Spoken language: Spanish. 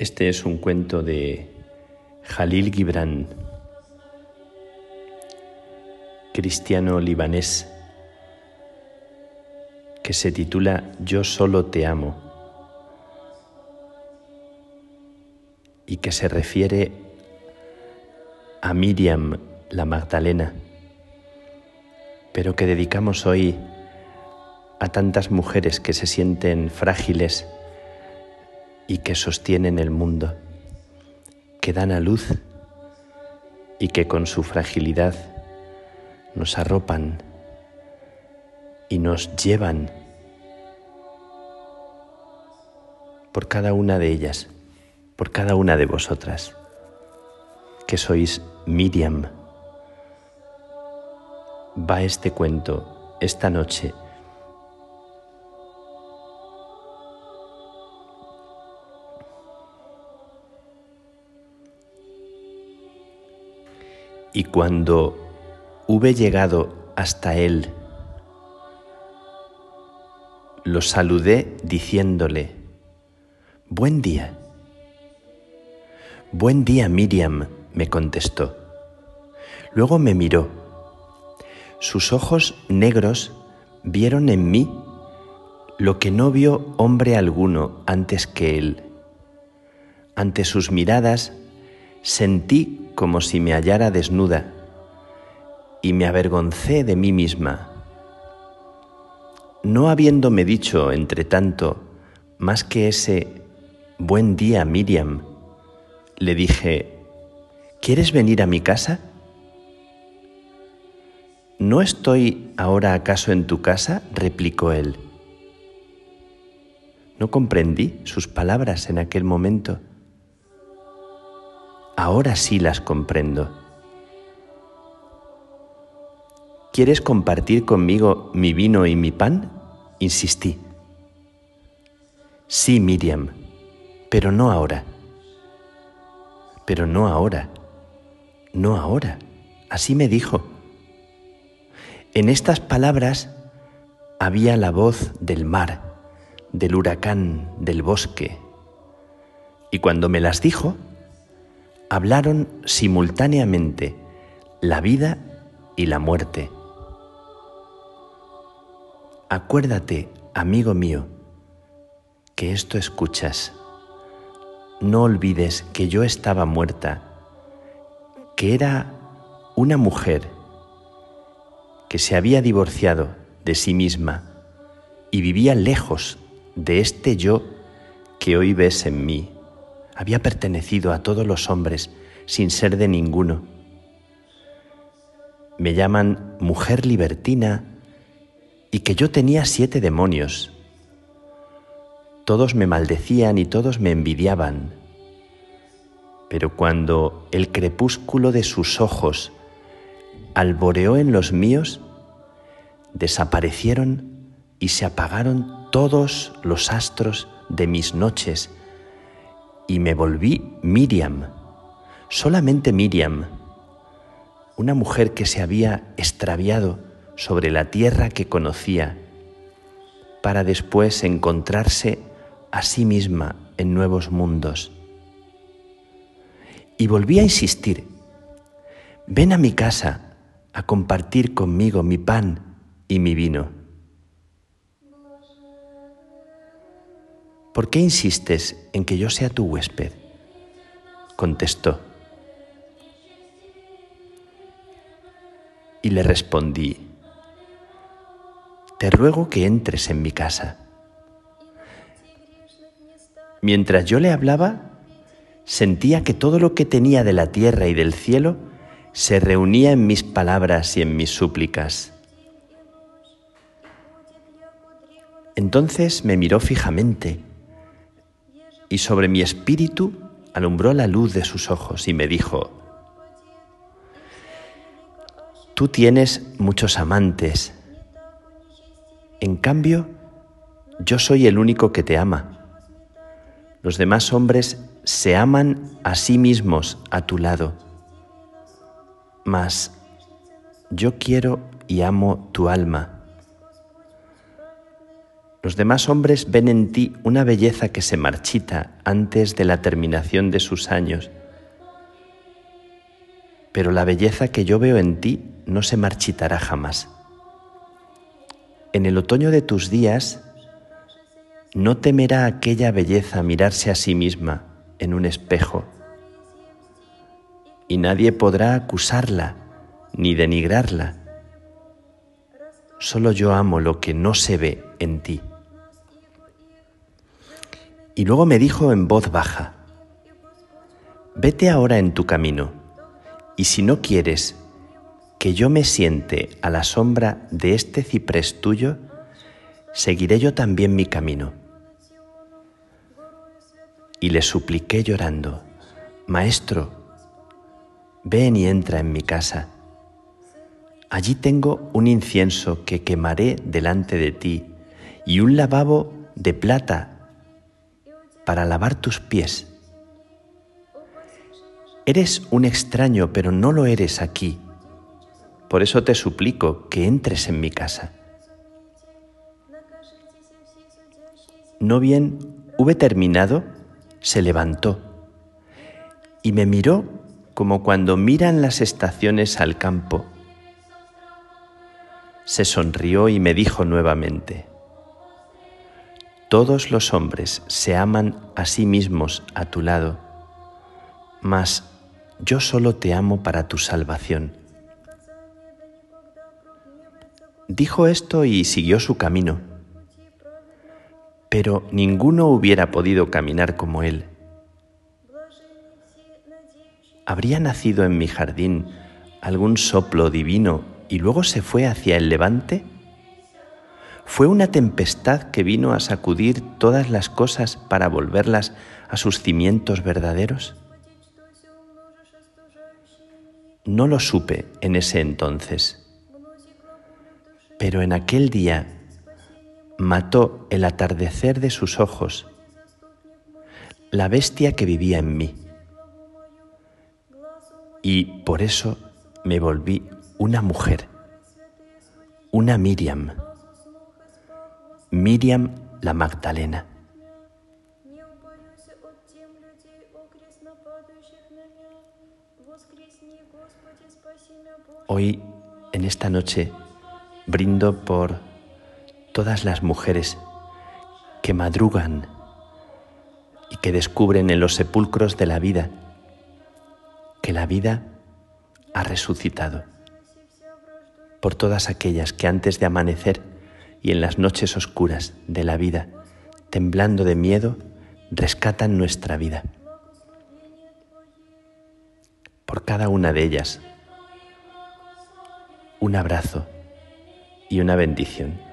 Este es un cuento de Jalil Gibran, cristiano libanés, que se titula Yo solo te amo y que se refiere a Miriam la Magdalena, pero que dedicamos hoy a tantas mujeres que se sienten frágiles y que sostienen el mundo, que dan a luz y que con su fragilidad nos arropan y nos llevan por cada una de ellas, por cada una de vosotras, que sois Miriam. Va este cuento esta noche Y cuando hube llegado hasta él, lo saludé diciéndole, Buen día. Buen día, Miriam, me contestó. Luego me miró. Sus ojos negros vieron en mí lo que no vio hombre alguno antes que él. Ante sus miradas sentí como si me hallara desnuda y me avergoncé de mí misma. No habiéndome dicho, entre tanto, más que ese buen día, Miriam, le dije, ¿quieres venir a mi casa? ¿No estoy ahora acaso en tu casa? replicó él. No comprendí sus palabras en aquel momento ahora sí las comprendo. ¿Quieres compartir conmigo mi vino y mi pan? Insistí. Sí, Miriam, pero no ahora. Pero no ahora. No ahora. Así me dijo. En estas palabras había la voz del mar, del huracán, del bosque. Y cuando me las dijo, hablaron simultáneamente la vida y la muerte. Acuérdate, amigo mío, que esto escuchas. No olvides que yo estaba muerta, que era una mujer que se había divorciado de sí misma y vivía lejos de este yo que hoy ves en mí había pertenecido a todos los hombres sin ser de ninguno. Me llaman mujer libertina y que yo tenía siete demonios. Todos me maldecían y todos me envidiaban. Pero cuando el crepúsculo de sus ojos alboreó en los míos, desaparecieron y se apagaron todos los astros de mis noches y me volví Miriam, solamente Miriam, una mujer que se había extraviado sobre la tierra que conocía, para después encontrarse a sí misma en nuevos mundos. Y volví a insistir, ven a mi casa a compartir conmigo mi pan y mi vino. ¿Por qué insistes en que yo sea tu huésped? Contestó. Y le respondí, te ruego que entres en mi casa. Mientras yo le hablaba, sentía que todo lo que tenía de la tierra y del cielo se reunía en mis palabras y en mis súplicas. Entonces me miró fijamente y sobre mi espíritu alumbró la luz de sus ojos y me dijo, Tú tienes muchos amantes, en cambio yo soy el único que te ama. Los demás hombres se aman a sí mismos a tu lado, mas yo quiero y amo tu alma. Los demás hombres ven en ti una belleza que se marchita antes de la terminación de sus años, pero la belleza que yo veo en ti no se marchitará jamás. En el otoño de tus días, no temerá aquella belleza mirarse a sí misma en un espejo, y nadie podrá acusarla ni denigrarla. Solo yo amo lo que no se ve en ti. Y luego me dijo en voz baja, vete ahora en tu camino, y si no quieres que yo me siente a la sombra de este ciprés tuyo, seguiré yo también mi camino. Y le supliqué llorando, Maestro, ven y entra en mi casa. Allí tengo un incienso que quemaré delante de ti y un lavabo de plata para lavar tus pies. Eres un extraño, pero no lo eres aquí. Por eso te suplico que entres en mi casa. No bien hube terminado, se levantó y me miró como cuando miran las estaciones al campo. Se sonrió y me dijo nuevamente, todos los hombres se aman a sí mismos a tu lado, mas yo solo te amo para tu salvación. Dijo esto y siguió su camino, pero ninguno hubiera podido caminar como él. ¿Habría nacido en mi jardín algún soplo divino y luego se fue hacia el levante? Fue una tempestad que vino a sacudir todas las cosas para volverlas a sus cimientos verdaderos. No lo supe en ese entonces, pero en aquel día mató el atardecer de sus ojos la bestia que vivía en mí. Y por eso me volví una mujer, una Miriam. Miriam la Magdalena. Hoy, en esta noche, brindo por todas las mujeres que madrugan y que descubren en los sepulcros de la vida que la vida ha resucitado. Por todas aquellas que antes de amanecer y en las noches oscuras de la vida, temblando de miedo, rescatan nuestra vida. Por cada una de ellas, un abrazo y una bendición.